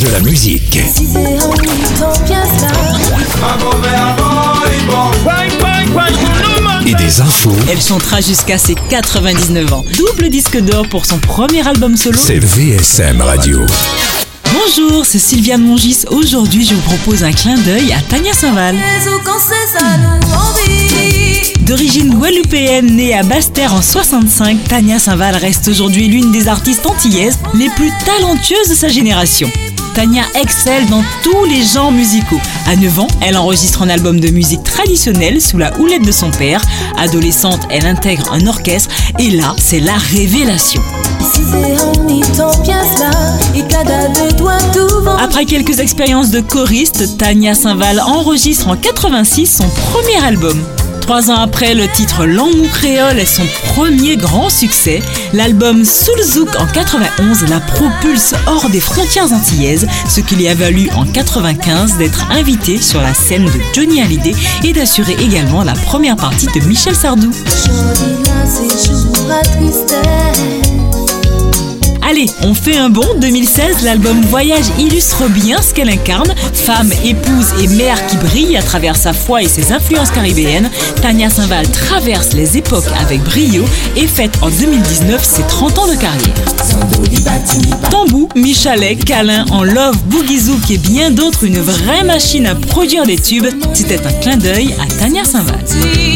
De la musique. Et des infos. Elle chantera jusqu'à ses 99 ans. Double disque d'or pour son premier album solo. C'est VSM Radio. Bonjour, c'est Sylviane Mongis. Aujourd'hui, je vous propose un clin d'œil à Tania Saint-Val. D'origine guadeloupéenne, née à Basse-Terre en 65, Tania Saint-Val reste aujourd'hui l'une des artistes antillaises les plus talentueuses de sa génération. Tania excelle dans tous les genres musicaux. À 9 ans, elle enregistre un album de musique traditionnelle sous la houlette de son père. Adolescente, elle intègre un orchestre et là, c'est la révélation. Après quelques expériences de choriste, Tania Saint-Val enregistre en 86 son premier album. Trois ans après, le titre L'amour créole est son premier grand succès. L'album Soulzouk en 91 la propulse hors des frontières antillaises, ce qui lui a valu en 95 d'être invité sur la scène de Johnny Hallyday et d'assurer également la première partie de Michel Sardou. On fait un bond. 2016, l'album Voyage illustre bien ce qu'elle incarne. Femme, épouse et mère qui brille à travers sa foi et ses influences caribéennes. Tania Saint-Val traverse les époques avec brio et fête en 2019 ses 30 ans de carrière. Tambou, Michalet, Câlin, En Love, Boogie Zouk et bien d'autres, une vraie machine à produire des tubes. C'était un clin d'œil à Tania Saint-Val.